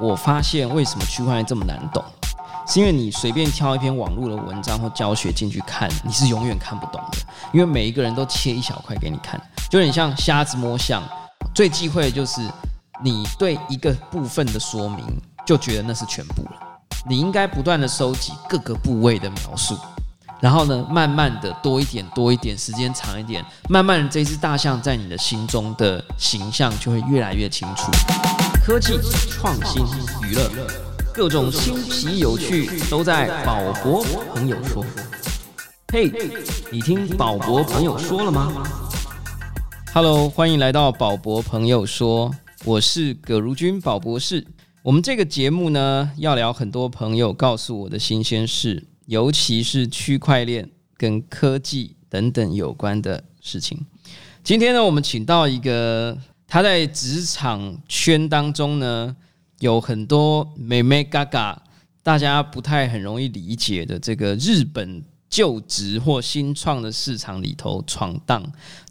我发现为什么区块链这么难懂，是因为你随便挑一篇网络的文章或教学进去看，你是永远看不懂的，因为每一个人都切一小块给你看，就有点像瞎子摸象。最忌讳的就是你对一个部分的说明就觉得那是全部了，你应该不断的收集各个部位的描述，然后呢，慢慢的多一点多一点，时间长一点，慢慢的这只大象在你的心中的形象就会越来越清楚。科技创新娱乐，各种新奇有趣都在宝博朋友说。嘿，你听宝博朋友说了吗？Hello，欢迎来到宝博朋友说，我是葛如君宝博士。我们这个节目呢，要聊很多朋友告诉我的新鲜事，尤其是区块链跟科技等等有关的事情。今天呢，我们请到一个。他在职场圈当中呢，有很多美美嘎嘎，大家不太很容易理解的这个日本就职或新创的市场里头闯荡，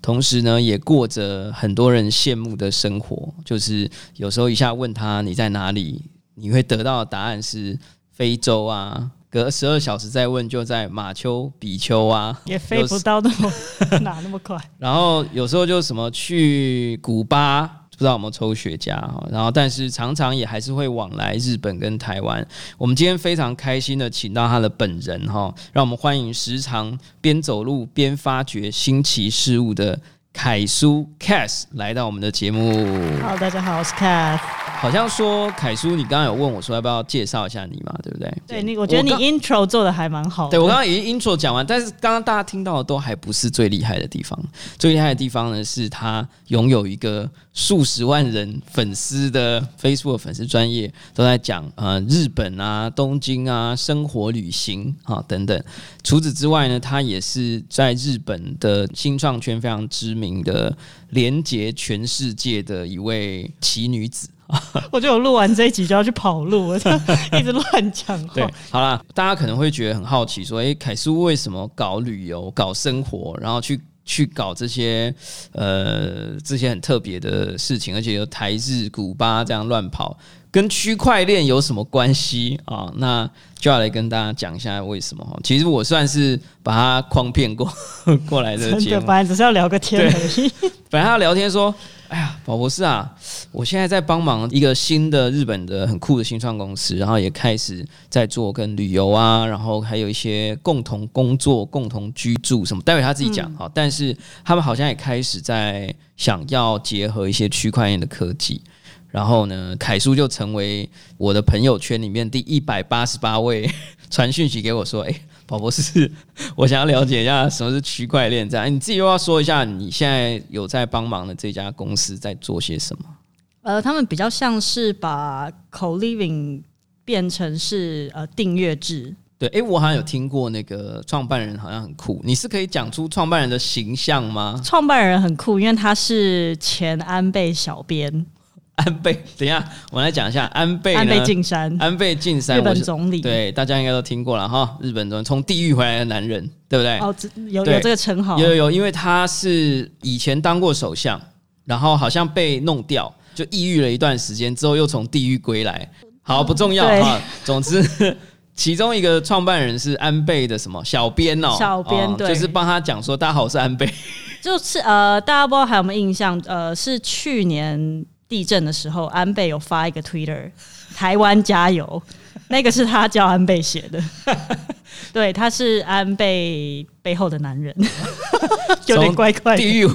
同时呢，也过着很多人羡慕的生活。就是有时候一下问他你在哪里，你会得到的答案是非洲啊。隔十二小时再问，就在马丘比丘啊，也飞不到那么 哪那么快。然后有时候就什么去古巴，不知道有没有抽雪茄哈。然后但是常常也还是会往来日本跟台湾。我们今天非常开心的请到他的本人哈，让我们欢迎时常边走路边发掘新奇事物的。凯叔 Cass 来到我们的节目。Hello，大家好，我是 Cass。好像说凯叔，你刚刚有问我说要不要介绍一下你嘛？对不对？对，你我觉得你 Intro 做的还蛮好。对我刚刚已经 Intro 讲完，但是刚刚大家听到的都还不是最厉害的地方。最厉害的地方呢，是他拥有一个数十万人粉丝的 Facebook 粉丝专业，都在讲呃日本啊、东京啊、生活旅行啊等等。除此之外呢，他也是在日本的新创圈非常知名。名的连接全世界的一位奇女子 我觉得我录完这一集就要去跑路，我一直乱讲话。对，好啦，大家可能会觉得很好奇，说：“哎，凯叔为什么搞旅游、搞生活，然后去去搞这些呃这些很特别的事情，而且有台日、古巴这样乱跑？”跟区块链有什么关系啊？那就要来跟大家讲一下为什么哈。其实我算是把它诓骗过 过来的节目，本来只是要聊个天而已。本来 他聊天说：“哎呀，宝博士啊，我现在在帮忙一个新的日本的很酷的新创公司，然后也开始在做跟旅游啊，然后还有一些共同工作、共同居住什么。待会他自己讲哈。但是他们好像也开始在想要结合一些区块链的科技。”然后呢，凯叔就成为我的朋友圈里面第一百八十八位 传讯息给我说：“哎，宝博士，我想要了解一下什么是区块链。这样，你自己又要说一下，你现在有在帮忙的这家公司在做些什么？”呃，他们比较像是把 co-living 变成是呃订阅制。对，哎，我好像有听过那个创办人好像很酷，你是可以讲出创办人的形象吗？创办人很酷，因为他是前安倍小编。安倍，等一下，我来讲一下安倍。安倍晋三，安倍晋三，日本总理。对，大家应该都听过了哈。日本总从地狱回来的男人，对不对？哦，有有这个称号。有有有，因为他是以前当过首相，然后好像被弄掉，就抑郁了一段时间，之后又从地狱归来。好，不重要哈。总之，其中一个创办人是安倍的什么小编哦？小编对，就是帮他讲说，大家好，我是安倍。就是呃，大家不知道还有没有印象？呃，是去年。地震的时候，安倍有发一个 Twitter，台湾加油，那个是他叫安倍写的，对，他是安倍背后的男人，有点怪怪。地狱，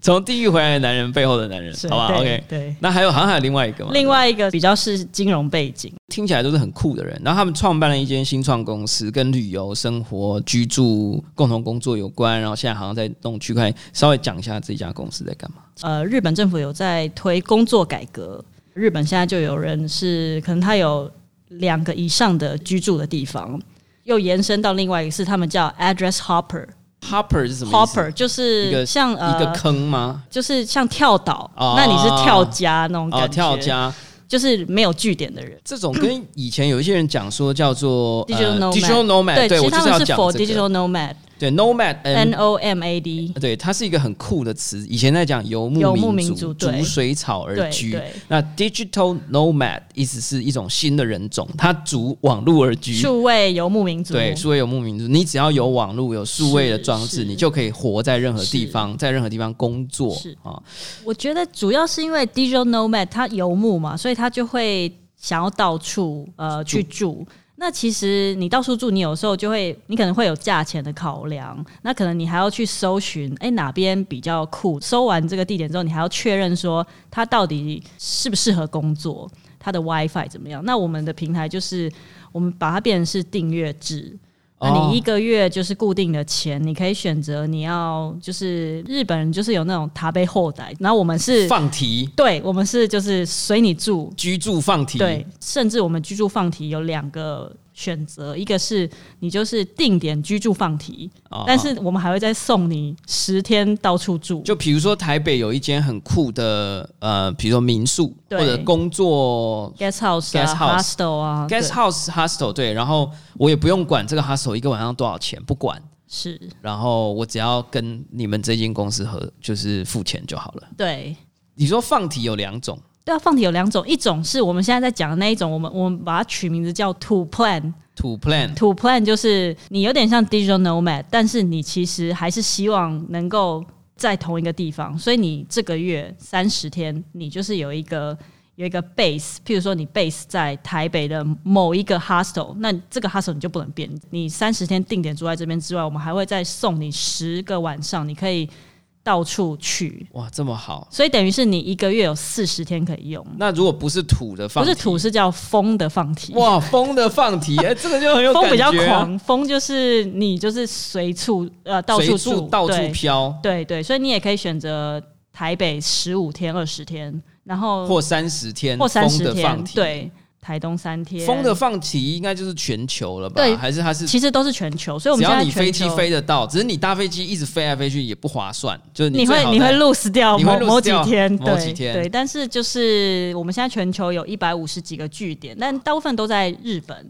从地狱回来的男人背后的男人，好吧？OK，对。那还有好像还有另外一个吗？另外一个比较是金融背景，听起来都是很酷的人。然后他们创办了一间新创公司，跟旅游、生活、居住、共同工作有关。然后现在好像在弄区块链，稍微讲一下这家公司在干嘛。呃，日本政府有在推工作改革。日本现在就有人是可能他有两个以上的居住的地方，又延伸到另外一个是他们叫 address hopper。Hopper 是什么？hopper 就是一个像一个坑吗？就是像跳岛，那你是跳家那种感觉。跳家就是没有据点的人。这种跟以前有一些人讲说叫做 digital nomad，对，其实他们是 for digital nomad。对，nomad N O M A D，对，它是一个很酷的词。以前在讲游牧民民族逐水草而居。那 digital nomad 意思是一种新的人种，它逐网络而居。数位游牧民族，对，数位游牧民族，你只要有网络、有数位的是装置，你就可以活在任何地方，在任何地方工作是啊。我觉得主要是因为 digital nomad 它游牧嘛，所以它就会想要到处呃去住。那其实你到处住，你有时候就会，你可能会有价钱的考量，那可能你还要去搜寻，哎、哪边比较酷？搜完这个地点之后，你还要确认说它到底适不适合工作，它的 WiFi 怎么样？那我们的平台就是我们把它变成是订阅制，那哦。你一个月就是固定的钱，你可以选择你要就是日本人就是有那种塔贝后代，然后我们是放题。对我们是就是随你住，居住放题，对，甚至我们居住放题有两个选择，一个是你就是定点居住放题，哦。但是我们还会再送你十天到处住，就比如说台北有一间很酷的呃，比如说民宿或者工作 guest house 啊 guest house hostel 啊 guest house hostel 对，然后我也不用管这个 hostel 一个晚上多少钱，不管，是，然后我只要跟你们这间公司合，就是付钱就好了。对。你说放题有两种，对啊，放题有两种，一种是我们现在在讲的那一种，我们我们把它取名字叫 to plan。To plan to plan 就是你有点像 digital nomad，但是你其实还是希望能够在同一个地方，所以你这个月三十天，你就是有一个有一个 base，譬如说你 base 在台北的某一个 hostel，那这个 hostel 你就不能变。你三十天定点住在这边之外，我们还会再送你十个晚上，你可以到处去，哇，这么好。所以等于是你一个月有四十天可以用。那如果不是土的放，不是土，是叫风的放题。哇，风的放题，哎、这个就很有风比较啊，狂，风就是你就是随处呃到随处住，到处飘，对对，所以你也可以选择台北十五天、二十天，然后或三十天，或三风十天，的放题，，对，台东三天，风的放题应该就是全球了吧？对还是它是其实都是全球，所以我只们只要你飞机飞得到，只是你搭飞机一直飞来飞去也不划算，就是你会你会 lose 掉某 lose 某几天，某对几天对，但是就是我们现在全球有一百五十几个据点，但大部分都在日本。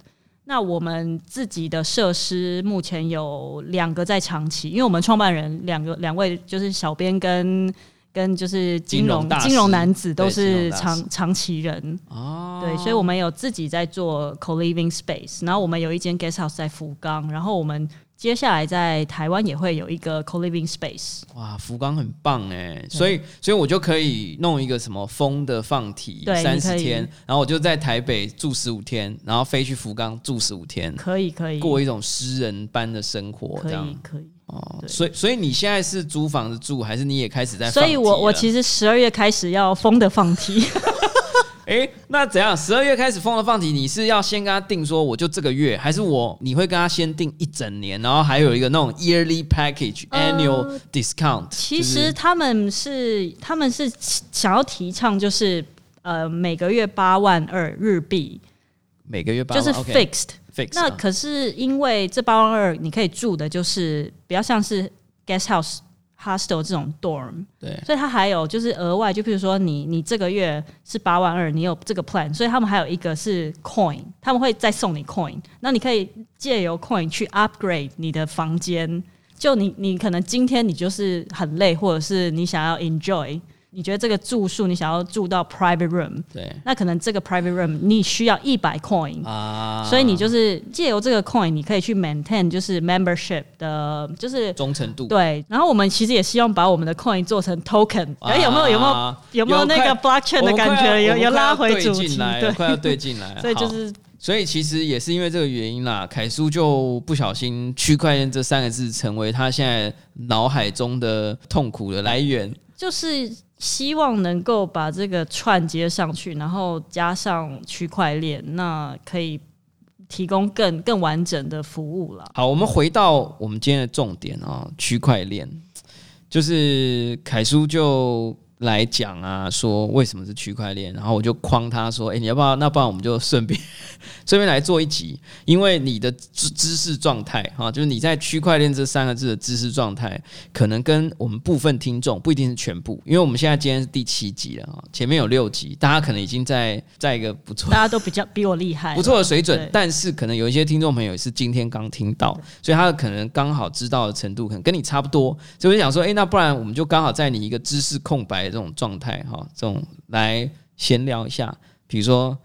那我们自己的设施目前有两个在长期，因为我们创办人两个两位就是小编跟跟就是金融金融男子都是长长期人，哦，对，所以我们有自己在做 co-living space，然后我们有一间 guest house 在福冈，然后我们接下来在台湾也会有一个 co-living space。哇，福冈很棒哎，所以所以我就可以弄一个什么风的放题对三十天，然后我就在台北住十五天，然后飞去福冈住十五天，可以可以。过一种诗人般的生活，可这样。以可以。哦。所以所以你现在是租房子住，还是你也开始在放所？以我我其实十二月开始要疯的放题，哎、那怎样？十二月开始疯的放题，你是要先跟他定说我就这个月，还是我你会跟他先定一整年，然后还有一个那种 yearly package、annual discount？呃其实他们是他们是想要提倡就是呃每个月八万二日币，每个月八万就是 fixed。那可是因为这八万二你可以住的就是比较像是 guest house。hostel 这种 dorm，对所以它还有就是额外，就比如说你你这个月是八万二，你有这个 plan，所以他们还有一个是 coin，他们会再送你 coin，那你可以借由 coin 去 upgrade 你的房间。就你你可能今天你就是很累，或者是你想要 enjoy，你觉得这个住宿你想要住到 private room，对那可能这个 private room 你需要一百 coin，啊，所以你就是借由这个 coin，你可以去 maintain 就是 membership 的，就是忠诚度。对。然后我们其实也希望把我们的 coin 做成 token，哎、有没有有没有啊有没有那个 blockchain 的感觉？有有拉回主题，对。快要对进来。所以就是所以其实也是因为这个原因啦，凯叔就不小心“区块链”这三个字成为他现在脑海中的痛苦的来源。就是希望能够把这个串接上去，然后加上区块链，那可以提供更更完整的服务了。好，我们回到我们今天的重点啊、区块链，就是凯叔就来讲啊，说为什么是区块链，然后我就框他说，哎，你要不要？那不然我们就顺便 顺便来做一集，因为你的知知识状态哈，就是你在区块链这三个字的知识状态，可能跟我们部分听众不一定是全部，因为我们现在今天是第七集了啊，前面有六集，大家可能已经在在一个不错，大家都比较比我厉害，不错的水准，但是可能有一些听众朋友是今天刚听到，所以他可能刚好知道的程度可能跟你差不多，所以我就想说，哎，那不然我们就刚好在你一个知识空白。这种状态哈，这种来闲聊一下，比如说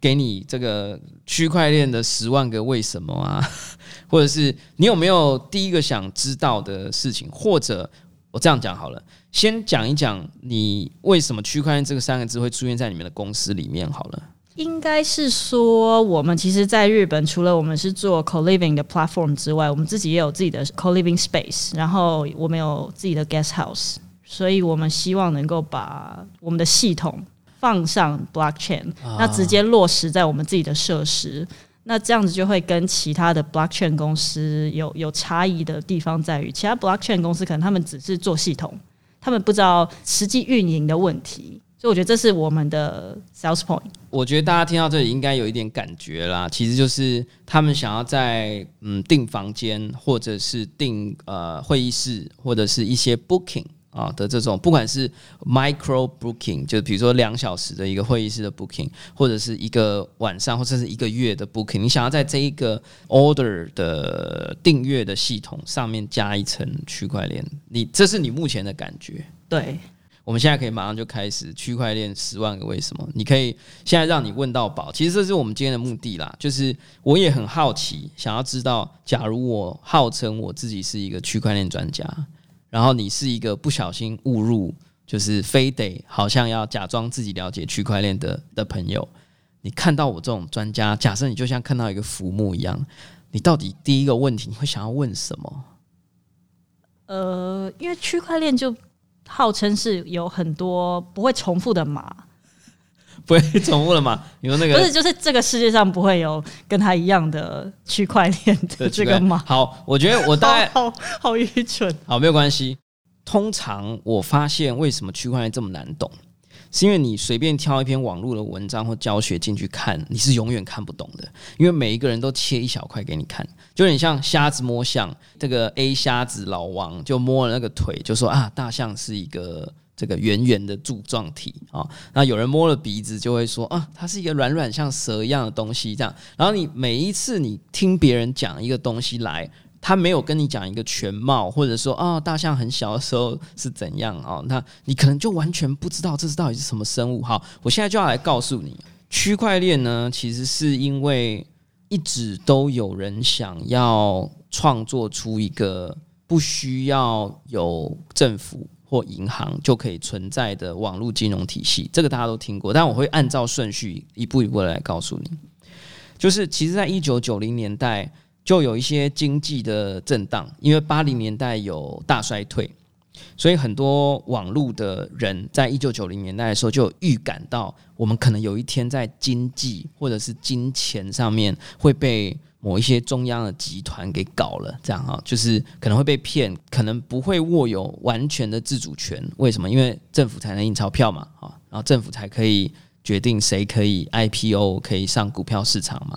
给你这个区块链的十万个为什么啊，或者是你有没有第一个想知道的事情，或者我这样讲好了，先讲一讲你为什么区块链这个三个字会出现在你们的公司里面好了。应该是说，我们其实在日本，除了我们是做 co living 的 platform 之外，我们自己也有自己的 co living space，然后我们有自己的 guest house。所以我们希望能够把我们的系统放上 blockchain，那直接落实在我们自己的设施，那这样子就会跟其他的 blockchain 公司有有差异的地方在于，其他 blockchain 公司可能他们只是做系统，他们不知道实际运营的问题，所以我觉得这是我们的 sales point。我觉得大家听到这里应该有一点感觉啦，其实就是他们想要在嗯订房间，或者是订呃会议室，或者是一些 booking。啊的这种，不管是 micro booking，就比如说两小时的一个会议室的 booking，或者是一个晚上或者是一个月的 booking，你想要在这一个 order 的订阅的系统上面加一层区块链，你这是你目前的感觉？对，我们现在可以马上就开始区块链十万个为什么？你可以现在让你问到宝，其实这是我们今天的目的啦。就是我也很好奇，想要知道，假如我号称我自己是一个区块链专家。然后你是一个不小心误入，就是非得好像要假装自己了解区块链的的朋友，你看到我这种专家，假设你就像看到一个浮木一样，你到底第一个问题你会想要问什么？呃，因为区块链就号称是有很多不会重复的码。不会重复了吗？你说那个不是，就是这个世界上不会有跟他一样的区块链的这个吗？好，我觉得我大概 好好愚蠢。好，没有关系。通常我发现为什么区块链这么难懂，是因为你随便挑一篇网络的文章或教学进去看，你是永远看不懂的。因为每一个人都切一小块给你看，就有点像瞎子摸象。这个 A 瞎子老王就摸了那个腿，就说啊，大象是一个。这个圆圆的柱状体啊，那有人摸了鼻子就会说啊，它是一个软软像蛇一样的东西，这样。然后你每一次你听别人讲一个东西来，他没有跟你讲一个全貌，或者说啊，大象很小的时候是怎样啊，那你可能就完全不知道这是到底是什么生物。好，我现在就要来告诉你，区块链呢，其实是因为一直都有人想要创作出一个不需要有政府。或银行就可以存在的网络金融体系，这个大家都听过，但我会按照顺序一步一步来告诉你。就是其实，在一九九零年代就有一些经济的震荡，因为八零年代有大衰退，所以很多网络的人在一九九零年代的时候就预感到，我们可能有一天在经济或者是金钱上面会被。某一些中央的集团给搞了，这样哈，就是可能会被骗，可能不会握有完全的自主权。为什么？因为政府才能印钞票嘛，啊，然后政府才可以决定谁可以 IPO，可以上股票市场嘛。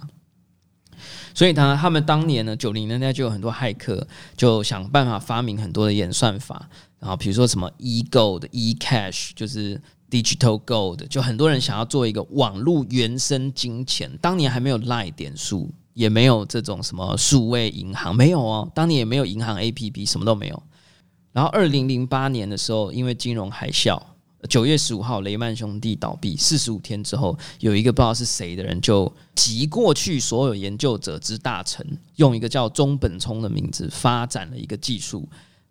所以呢，他们当年呢，九零年代就有很多骇客，就想办法发明很多的演算法，然后比如说什么 e gold、e cash，就是 digital gold，就很多人想要做一个网络原生金钱。当年还没有赖点数。也没有这种什么数位银行，没有哦。当年也没有银行 A P P，什么都没有。然后二零零八年的时候，因为金融海啸，九月十五号雷曼兄弟倒闭，四十五天之后，有一个不知道是谁的人就集过去所有研究者之大成，用一个叫中本聪的名字发展了一个技术，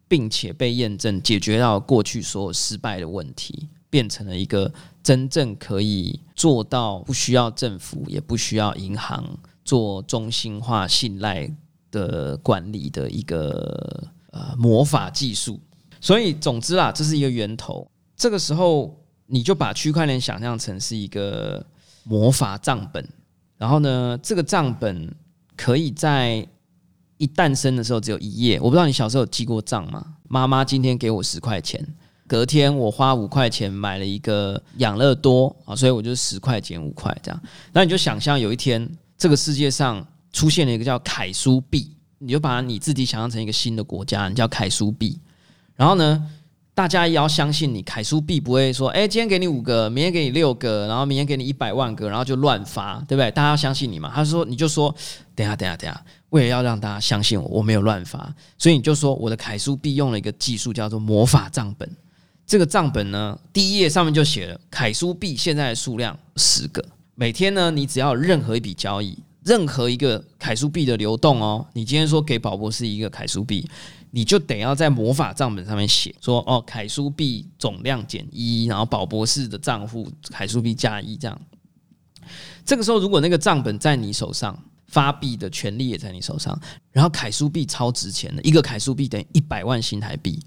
并且被验证解决到过去所有失败的问题，变成了一个真正可以做到不需要政府也不需要银行。做中心化信赖的管理的一个呃魔法技术，所以总之啦，这是一个源头。这个时候，你就把区块链想象成是一个魔法账本，然后呢，这个账本可以在一诞生的时候只有一页。我不知道你小时候有记过账吗？妈妈今天给我十块钱，隔天我花五块钱买了一个养乐多啊，所以我就十块减五块这样。那你就想象有一天这个世界上出现了一个叫凯苏币，你就把你自己想象成一个新的国家，你叫凯苏币。然后呢，大家也要相信你，凯苏币不会说，哎，今天给你五个，明天给你六个，然后明天给你一百万个，然后就乱发，对不对？大家要相信你嘛。他说，你就说，等下，等下，等下。为了要让大家相信我，我没有乱发，所以你就说我的凯苏币用了一个技术叫做魔法账本。这个账本呢，第一页上面就写了凯苏币现在的数量十个。每天呢，你只要任何一笔交易，任何一个凯苏币的流动哦，你今天说给宝博士一个凯苏币，你就得要在魔法账本上面写说哦，凯苏币总量减一，然后宝博士的账户凯苏币加一这样。这个时候，如果那个账本在你手上。发币的权利也在你手上，然后凯苏币超值钱的，一个凯苏币等于一百万新台币，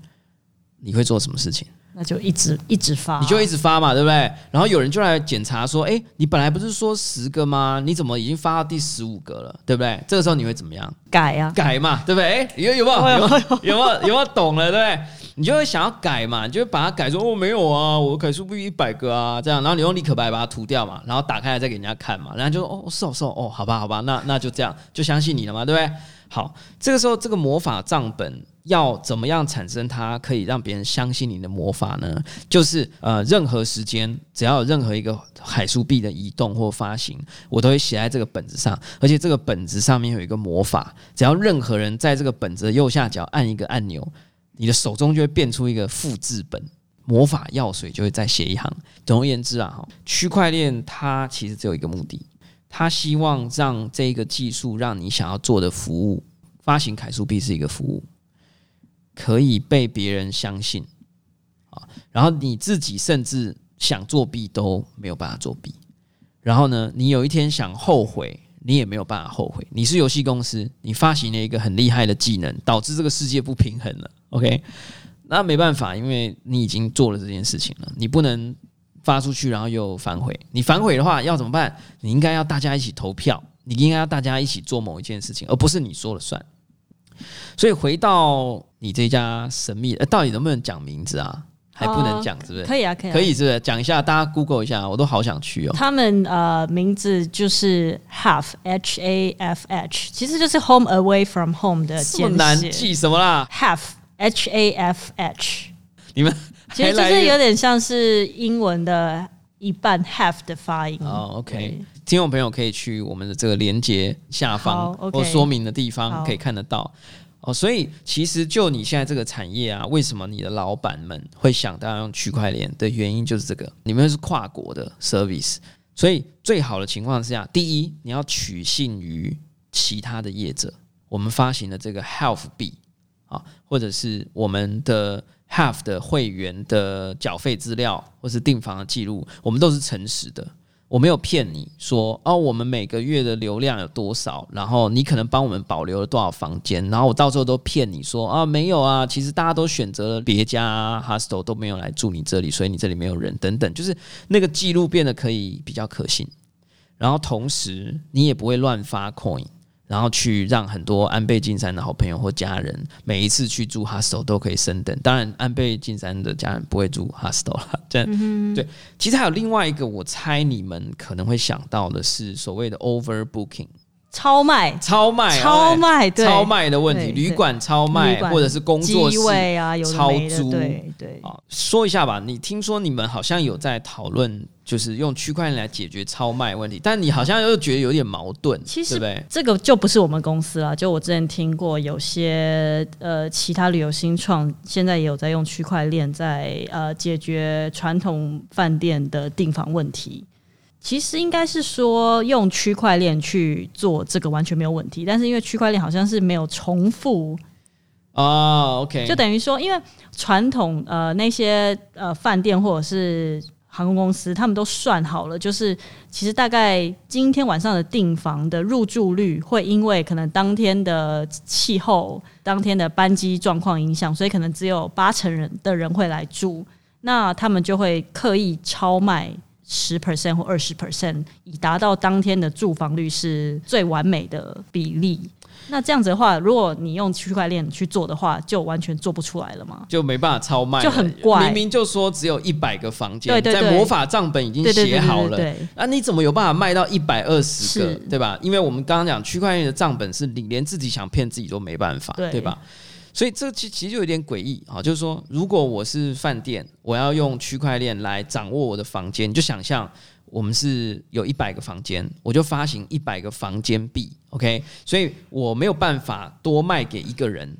你会做什么事情？那就一直一直发，你就一直发嘛，对不对？然后有人就来检查说：“哎，你本来不是说十个吗？你怎么已经发到第十五个了？对不对？”这个时候你会怎么样？改呀，改嘛，对不对？哎，有有没有有有有没有有没有懂了？对不对？你就会想要改嘛，你就会把它改说：“哦，没有啊，我可数不一百个啊，这样。”然后你用立可白把它涂掉嘛，然后打开来再给人家看嘛，人家就说：“哦，是哦是哦，哦，好吧好吧，那那就这样，就相信你了嘛，对不对？”好，这个时候这个魔法账本。要怎么样产生它可以让别人相信你的魔法呢？就是呃，任何时间只要有任何一个海苏币的移动或发行，我都会写在这个本子上，而且这个本子上面有一个魔法，只要任何人在这个本子的右下角按一个按钮，你的手中就会变出一个复制本，魔法药水就会再写一行。总而言之啊，区块链它其实只有一个目的，它希望让这个技术让你想要做的服务，发行凯苏币是一个服务。可以被别人相信啊，然后你自己甚至想作弊都没有办法作弊。然后呢，你有一天想后悔，你也没有办法后悔。你是游戏公司，你发行了一个很厉害的技能，导致这个世界不平衡了。OK，那没办法，因为你已经做了这件事情了，你不能发出去然后又反悔。你反悔的话要怎么办？你应该要大家一起投票，你应该要大家一起做某一件事情，而不是你说了算。所以回到你这家神秘，呃，到底能不能讲名字啊？还不能讲，是不是？可以啊，可以，可以，是不是？讲一下，大家 Google 一下，我都好想去哦。他们呃，名字就是 Half H A F H，其实就是 Home Away from Home 的简写。难记什么啦？Half H A F H，你们其实就是有点像是英文的一半 half 的发音哦。OK，听众朋友可以去我们的这个连接下方或说明的地方可以看得到。哦，所以其实就你现在这个产业啊，为什么你的老板们会想到用区块链的原因就是这个，你们是跨国的 service，所以最好的情况之下，第一你要取信于其他的业者，我们发行的这个 Health 币啊，或者是我们的 Half 的会员的缴费资料，或是订房的记录，我们都是诚实的。我没有骗你说哦，我们每个月的流量有多少，然后你可能帮我们保留了多少房间，然后我到时候都骗你说啊没有啊，其实大家都选择了别家 hostel 都没有来住你这里，所以你这里没有人等等，就是那个记录变得可以比较可信，然后同时你也不会乱发 coin。然后去让很多安倍晋三的好朋友或家人，每一次去住 hostel 都可以升等。当然，安倍晋三的家人不会住 hostel 了。这样对。其实还有另外一个，我猜你们可能会想到的是所谓的 overbooking。超卖，超卖，超卖，超卖的问题，旅馆超卖，或者是工作室啊，超租，对对啊，说一下吧。你听说你们好像有在讨论，就是用区块链来解决超卖问题，但你好像又觉得有点矛盾，其实对？这个就不是我们公司了。就我之前听过，有些呃其他旅游新创现在也有在用区块链在呃解决传统饭店的订房问题。其实应该是说用区块链去做这个完全没有问题，但是因为区块链好像是没有重复啊，OK，就等于说，因为传统呃那些呃饭店或者是航空公司，他们都算好了，就是其实大概今天晚上的订房的入住率会因为可能当天的气候、当天的班机状况影响，所以可能只有八成人的人会来住，那他们就会刻意超卖。十 percent 或二十 percent，以达到当天的住房率是最完美的比例。那这样子的话，如果你用区块链去做的话，就完全做不出来了吗？就没办法超卖，就很怪明明就说只有一百个房间，在魔法账本已经写好了，那你怎么有办法卖到一百二十个，对吧？因为我们刚刚讲区块链的账本是你连自己想骗自己都没办法，对对吧？所以这其其实就有点诡异啊，就是说，如果我是饭店，我要用区块链来掌握我的房间，你就想象我们是有一百个房间，我就发行一百个房间币，OK，所以我没有办法多卖给一个人，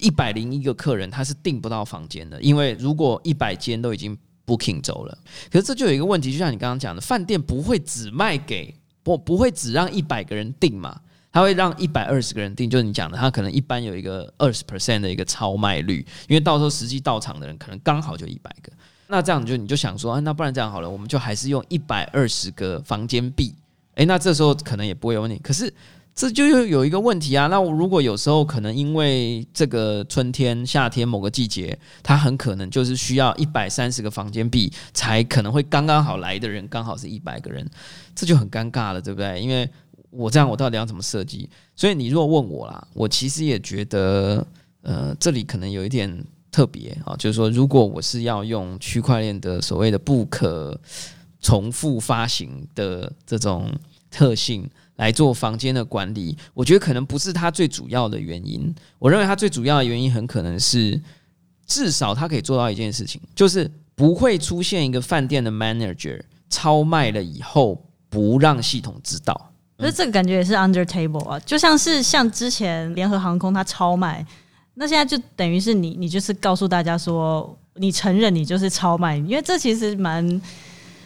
一百零一个客人他是订不到房间的，因为如果一百间都已经 booking 走了，可是这就有一个问题，就像你刚刚讲的，饭店不会只卖给不不会只让一百个人订嘛，他会让一百二十个人订，就是你讲的，他可能一般有一个二十 percent 的一个超卖率，因为到时候实际到场的人可能刚好就一百个，那这样你就你就想说，啊，那不然这样好了，我们就还是用一百二十个房间币，诶，那这时候可能也不会有问题，可是。这就又有一个问题啊！那我如果有时候可能因为这个春天、夏天某个季节，它很可能就是需要一百三十个房间币才可能会刚刚好来的人，刚好是一百个人，这就很尴尬了，对不对？因为我这样，我到底要怎么设计？所以你如果问我啦，我其实也觉得，呃，这里可能有一点特别啊，就是说，如果我是要用区块链的所谓的不可重复发行的这种特性来做房间的管理，我觉得可能不是它最主要的原因。我认为它最主要的原因很可能是，至少它可以做到一件事情，就是不会出现一个饭店的 manager 超卖了以后不让系统知道。可是这个感觉也是 under table 啊，就像是像之前联合航空它超卖，那现在就等于是你你就是告诉大家说，你承认你就是超卖，因为这其实蛮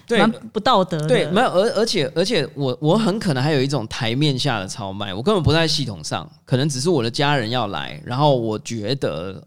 对蛮不道德的。对，没有，而而且而且我我很可能还有一种台面下的超卖，我根本不在系统上，可能只是我的家人要来，然后我觉得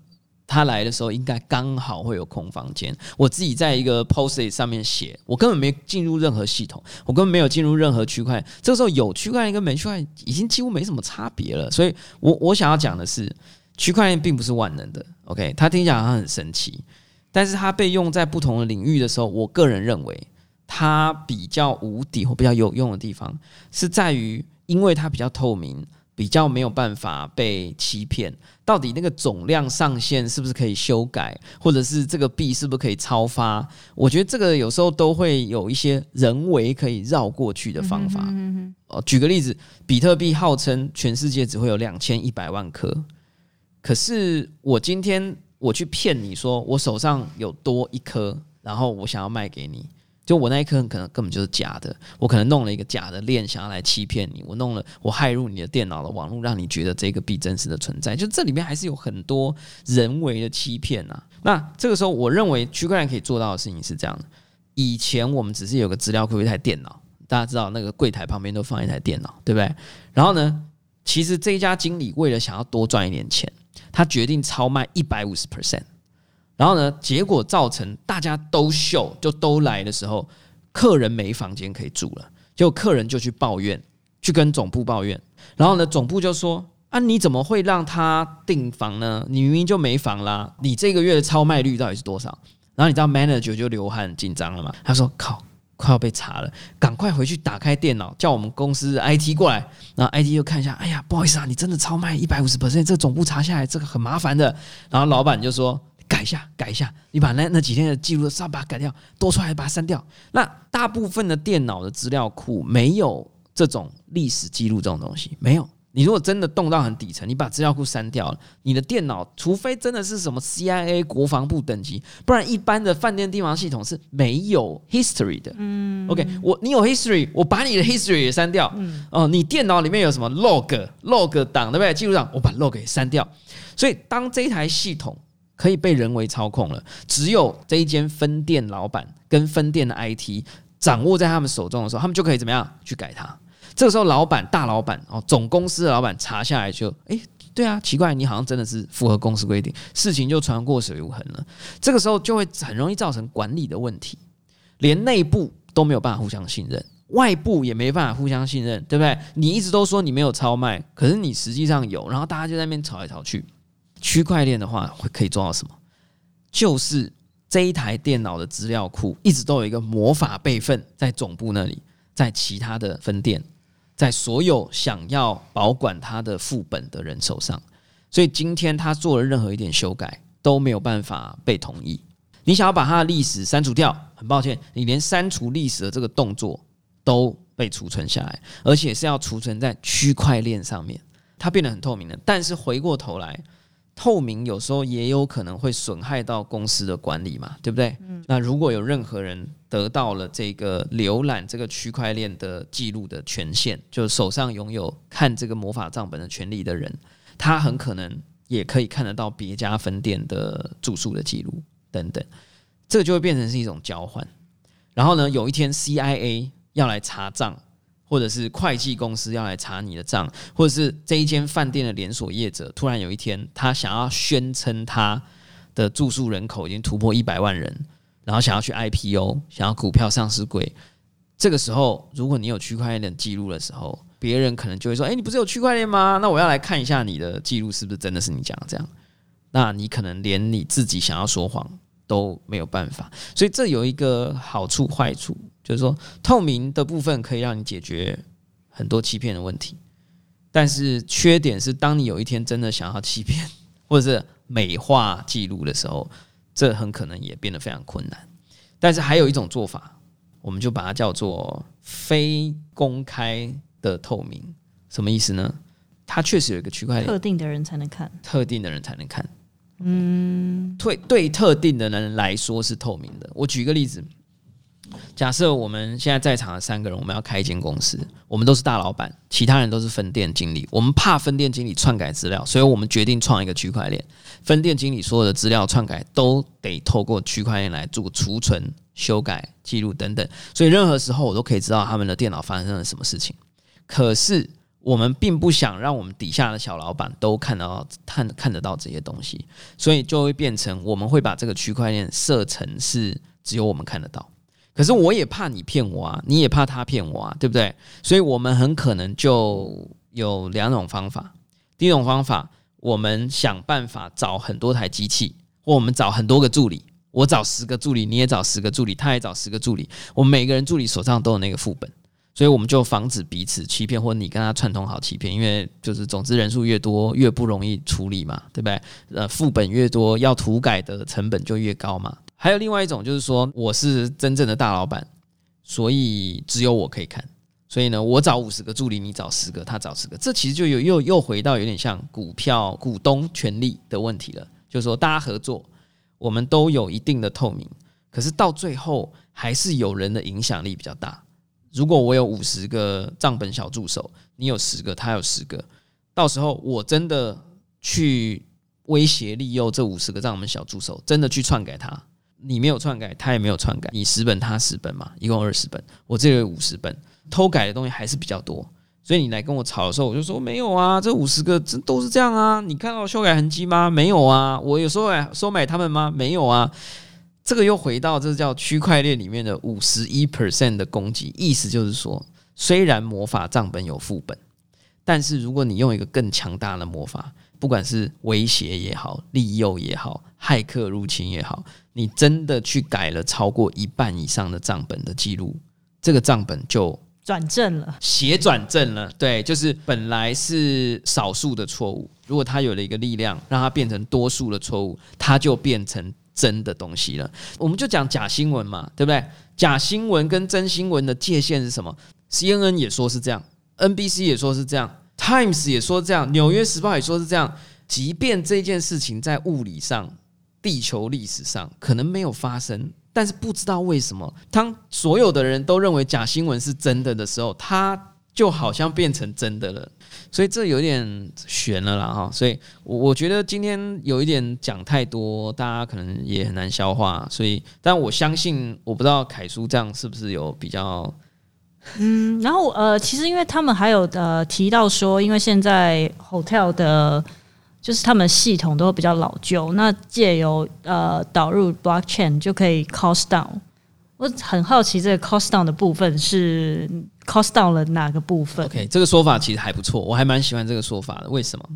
他来的时候应该刚好会有空房间，我自己在一个 post 上面写，我根本没进入任何系统，我根本没有进入任何区块，这个时候有区块链跟没区块链已经几乎没什么差别了，所以我我想要讲的是，区块链并不是万能的，OK，它听起来好像很神奇，但是它被用在不同的领域的时候，我个人认为。它比较无敌或比较有用的地方，是在于因为它比较透明，比较没有办法被欺骗。到底那个总量上限是不是可以修改，或者是这个币是不是可以超发？我觉得这个有时候都会有一些人为可以绕过去的方法。哦，举个例子，比特币号称全世界只会有两千一百万颗，可是我今天我去骗你说我手上有多一颗，然后我想要卖给你。就我那一颗可能根本就是假的，我可能弄了一个假的链，想要来欺骗你。我弄了，我害入你的电脑的网络，让你觉得这个币真实的存在。就这里面还是有很多人为的欺骗啊。那这个时候，我认为区块链可以做到的事情是这样的：以前我们只是有个资料库，一台电脑，大家知道那个柜台旁边都放一台电脑，对不对？然后呢，其实这一家经理为了想要多赚一点钱，他决定超卖一百五十 percent。然后呢，结果造成大家都秀，就都来的时候，客人没房间可以住了，就客人就去抱怨，去跟总部抱怨。然后呢，总部就说：“啊，你怎么会让他订房呢？你明明就没房啦！你这个月的超卖率到底是多少？”然后你知道 manager 就流汗紧张了嘛？他说：“靠，快要被查了，赶快回去打开电脑，叫我们公司 IT 过来。”然后 IT 就看一下，哎呀，不好意思啊，你真的超卖一百五十 percent，这个总部查下来，这个很麻烦的。然后老板就说。改一下，改一下，你把那那几天的记录稍微把它改掉，多出来把它删掉。那大部分的电脑的资料库没有这种历史记录这种东西，没有。你如果真的动到很底层，你把资料库删掉了，你的电脑除非真的是什么 CIA 国防部等级，不然一般的饭店订房系统是没有 history 的。嗯，OK，我你有 history，我把你的 history 也删掉。嗯，哦，你电脑里面有什么 log log 档对不对？记录档我把 log 给删掉。所以当这台系统可以被人为操控了，只有这一间分店老板跟分店的 IT 掌握在他们手中的时候，他们就可以怎么样去改它。这个时候，老板、大老板哦，总公司的老板查下来就，诶，对啊，奇怪，你好像真的是符合公司规定，事情就传过水无痕了。这个时候就会很容易造成管理的问题，连内部都没有办法互相信任，外部也没办法互相信任，对不对？你一直都说你没有超卖，可是你实际上有，然后大家就在那边吵来吵去。区块链的话会可以做到什么？就是这一台电脑的资料库一直都有一个魔法备份在总部那里，在其他的分店，在所有想要保管它的副本的人手上。所以今天他做了任何一点修改都没有办法被同意。你想要把它的历史删除掉，很抱歉，你连删除历史的这个动作都被储存下来，而且是要储存在区块链上面，它变得很透明了。但是回过头来，透明有时候也有可能会损害到公司的管理嘛，对不对？那如果有任何人得到了这个浏览这个区块链的记录的权限，就是手上拥有看这个魔法账本的权利的人。他很可能也可以看得到别家分店的住宿的记录等等，这个就会变成是一种交换。然后呢，有一天 CIA 要来查账，或者是会计公司要来查你的账，或者是这一间饭店的连锁业者突然有一天他想要宣称他的住宿人口已经突破一百万人，然后想要去 IPO，想要股票上市柜，这个时候如果你有区块链的记录的时候。别人可能就会说：“哎，你不是有区块链吗？那我要来看一下你的记录是不是真的是你讲的这样。”那你可能连你自己想要说谎都没有办法。所以这有一个好处坏处，就是说透明的部分可以让你解决很多欺骗的问题，但是缺点是，当你有一天真的想要欺骗或者是美化记录的时候，这很可能也变得非常困难。但是还有一种做法，我们就把它叫做非公开。的透明什么意思呢？它确实有一个区块链，特定的人才能看，特定的人才能看。嗯，对对，特定的人来说是透明的。我举一个例子，假设我们现在在场的三个人，我们要开一间公司，我们都是大老板，其他人都是分店经理。我们怕分店经理篡改资料，所以我们决定创一个区块链，分店经理所有的资料篡改都得透过区块链来做储存、修改、记录等等。所以任何时候我都可以知道他们的电脑发生了什么事情。可是我们并不想让我们底下的小老板都看到看看得到这些东西，所以就会变成我们会把这个区块链设成是只有我们看得到。可是我也怕你骗我啊，你也怕他骗我啊，对不对？所以我们很可能就有两种方法。第一种方法，我们想办法找很多台机器，或我们找很多个助理，我找十个助理，你也找十个助理，他也找十个助理，我们每个人助理手上都有那个副本。所以我们就防止彼此欺骗，或者你跟他串通好欺骗，因为就是总之人数越多越不容易处理嘛，对不对？呃，副本越多要涂改的成本就越高嘛。还有另外一种就是说，我是真正的大老板，所以只有我可以看。所以呢，我找五十个助理，你找十个，他找十个，这其实就有又又回到有点像股票股东权利的问题了。就是说，大家合作，我们都有一定的透明，可是到最后还是有人的影响力比较大。如果我有五十个账本小助手，你有十个，他有十个，到时候我真的去威胁利诱这五十个账本小助手，真的去篡改他，你没有篡改，他也没有篡改，你十本他十本嘛，一共二十本，我这个五十本，偷改的东西还是比较多，所以你来跟我吵的时候，我就说没有啊，这五十个这都是这样啊，你看到修改痕迹吗？没有啊，我有收买收买他们吗？没有啊。这个又回到这叫区块链里面的五十一 percent 的攻击，意思就是说，虽然魔法账本有副本，但是如果你用一个更强大的魔法，不管是威胁也好、利诱也好、骇客入侵也好，你真的去改了超过一半以上的账本的记录，这个账本就转正了，斜转正了。对，就是本来是少数的错误，如果它有了一个力量，让它变成多数的错误，它就变成。真的东西了，我们就讲假新闻嘛，对不对？假新闻跟真新闻的界限是什么？CNN 也说是这样，NBC 也说是这样，Times 也说这样，纽约时报也说是这样。即便这件事情在物理上、地球历史上可能没有发生，但是不知道为什么，当所有的人都认为假新闻是真的的时候，它就好像变成真的了。所以这有点悬了啦哈，所以我我觉得今天有一点讲太多，大家可能也很难消化。所以，但我相信，我不知道凯叔这样是不是有比较，嗯，然后呃，其实因为他们还有呃提到说，因为现在 hotel 的，就是他们系统都比较老旧，那借由呃导入 blockchain 就可以 cost down。我很好奇，这个 cost down 的部分是 cost 到了哪个部分？OK，这个说法其实还不错，我还蛮喜欢这个说法的。为什么？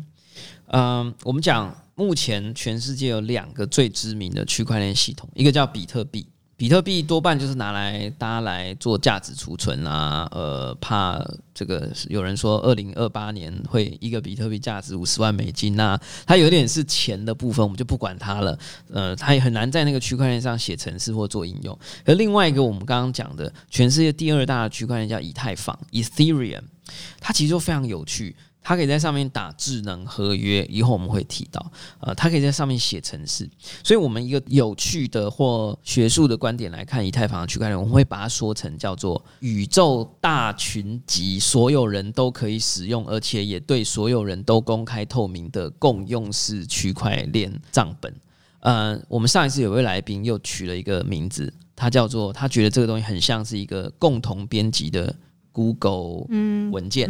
嗯，我们讲目前全世界有两个最知名的区块链系统，一个叫比特币，比特币多半就是拿来大家来做价值储存啊，呃，怕这个有人说二零二八年会一个比特币价值五十万美金那它有点是钱的部分，我们就不管它了。呃，它也很难在那个区块链上写程式或做应用。而另外一个我们刚刚讲的，全世界第二大的区块链叫以太坊 （Ethereum），它其实就非常有趣。它可以在上面打智能合约，以后我们会提到。呃，它可以在上面写程式，所以我们一个有趣的或学术的观点来看，以太坊的区块链，我们会把它说成叫做宇宙大群集，所有人都可以使用，而且也对所有人都公开透明的共用式区块链账本。呃，我们上一次有位来宾又取了一个名字，他叫做他觉得这个东西很像是一个共同编辑的。Google 文件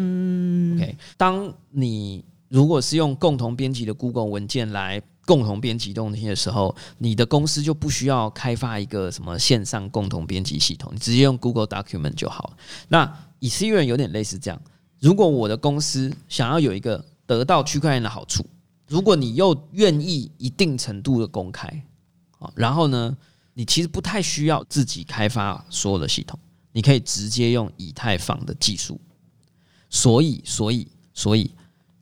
，OK。当你如果是用共同编辑的 Google 文件来共同编辑东西的时候，你的公司就不需要开发一个什么线上共同编辑系统，你直接用 Google Document 就好。那 Ethereum 有点类似这样。如果我的公司想要有一个得到区块链的好处，如果你又愿意一定程度的公开，啊，然后呢，你其实不太需要自己开发所有的系统。你可以直接用以太坊的技术，所以，所以，所以，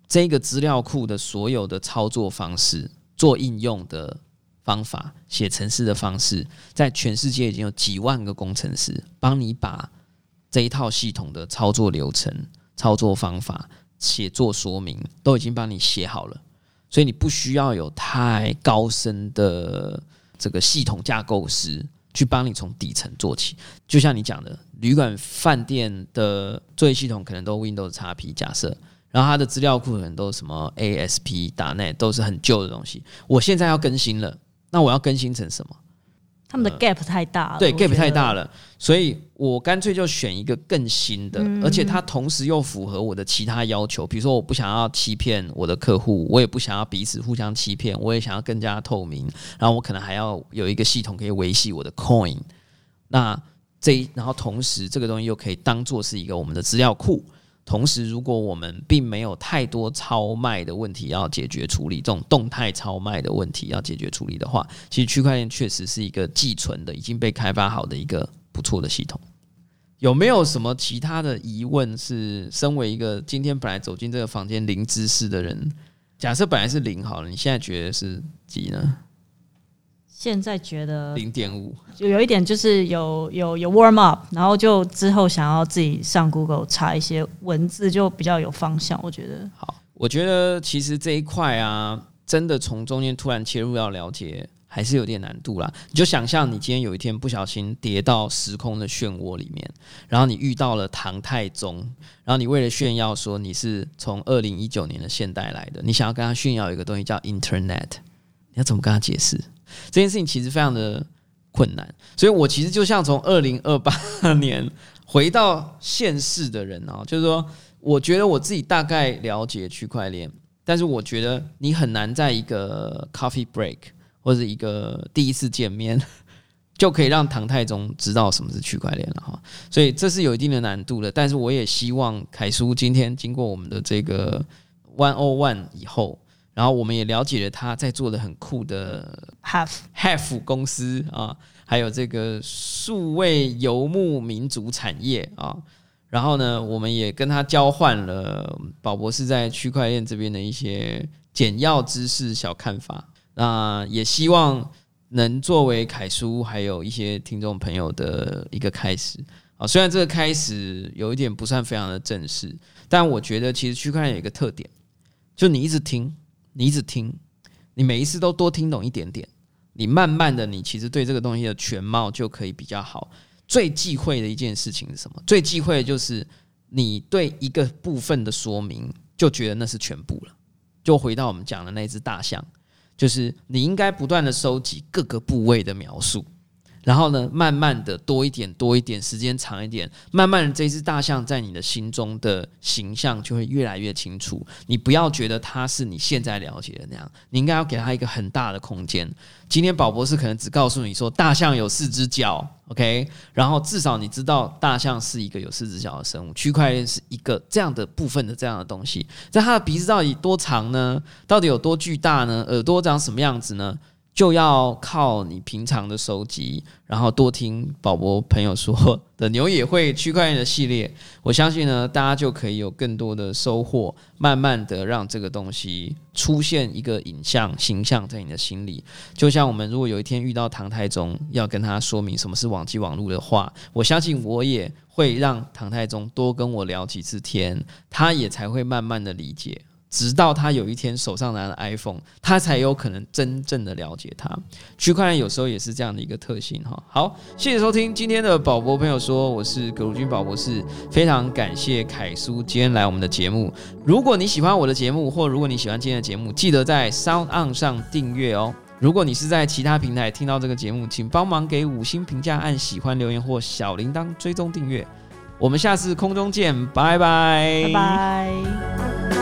这个资料库的所有的操作方式、做应用的方法、写程式的方式，在全世界已经有几万个工程师帮你把这一套系统的操作流程、操作方法、写作说明都已经帮你写好了，所以你不需要有太高深的这个系统架构师。去帮你从底层做起，就像你讲的，旅馆、饭店的作业系统可能都 Windows XP 假设，然后它的资料库可能都什么 ASP 打内都是很旧的东西。我现在要更新了，那我要更新成什么？他们的 gap 太大了，对 gap 太大了，所以我干脆就选一个更新的，而且它同时又符合我的其他要求。比如说，我不想要欺骗我的客户，我也不想要彼此互相欺骗，我也想要更加透明。然后我可能还要有一个系统可以维系我的 coin。那这然后同时这个东西又可以当做是一个我们的资料库。同时，如果我们并没有太多超卖的问题要解决处理，这种动态超卖的问题要解决处理的话，其实区块链确实是一个寄存的、已经被开发好的一个不错的系统。有没有什么其他的疑问？是身为一个今天本来走进这个房间零知识的人，假设本来是零好了，你现在觉得是几呢？现在觉得零点五，就有一点就是有有有 warm up，然后就之后想要自己上 Google 查一些文字，就比较有方向。我觉得好，我觉得其实这一块啊，真的从中间突然切入要了解，还是有点难度啦。你就想象你今天有一天不小心跌到时空的漩涡里面，然后你遇到了唐太宗，然后你为了炫耀说你是从二零一九年的现代来的，你想要跟他炫耀一个东西叫 Internet，你要怎么跟他解释？这件事情其实非常的困难，所以我其实就像从二零二八年回到现世的人啊，就是说，我觉得我自己大概了解区块链，但是我觉得你很难在一个 coffee break 或者一个第一次见面 就可以让唐太宗知道什么是区块链了哈，所以这是有一定的难度的。但是我也希望凯叔今天经过我们的这个 one o one 以后。然后我们也了解了他在做的很酷的 Half Half 公司啊，还有这个数位游牧民族产业啊。然后呢，我们也跟他交换了宝博士在区块链这边的一些简要知识、小看法。那也希望能作为凯叔还有一些听众朋友的一个开始啊。虽然这个开始有一点不算非常的正式，但我觉得其实区块链有一个特点，就你一直听。你一直听，你每一次都多听懂一点点，你慢慢的，你其实对这个东西的全貌就可以比较好。最忌讳的一件事情是什么？最忌讳的就是你对一个部分的说明就觉得那是全部了。就回到我们讲的那只大象，就是你应该不断的收集各个部位的描述。然后呢，慢慢的多一点，多一点，时间长一点，慢慢的这只大象在你的心中的形象就会越来越清楚。你不要觉得它是你现在了解的那样，你应该要给它一个很大的空间。今天宝博士可能只告诉你说大象有四只脚，OK，然后至少你知道大象是一个有四只脚的生物。区块链是一个这样的部分的这样的东西，在它的鼻子到底多长呢？到底有多巨大呢？耳朵长什么样子呢？就要靠你平常的收集，然后多听宝博朋友说的牛也会区块链的系列，我相信呢，大家就可以有更多的收获，慢慢的让这个东西出现一个影像形象在你的心里。就像我们如果有一天遇到唐太宗，要跟他说明什么是网际网络的话，我相信我也会让唐太宗多跟我聊几次天，他也才会慢慢的理解。直到他有一天手上拿了 iPhone，他才有可能真正的了解它。区块链有时候也是这样的一个特性哈。好，谢谢收听今天的宝博朋友说，我是葛如君宝博士，非常感谢凯叔今天来我们的节目。如果你喜欢我的节目，或如果你喜欢今天的节目，记得在 Sound On 上订阅哦。如果你是在其他平台听到这个节目，请帮忙给五星评价、按喜欢、留言或小铃铛追踪订阅。我们下次空中见，拜拜，拜拜。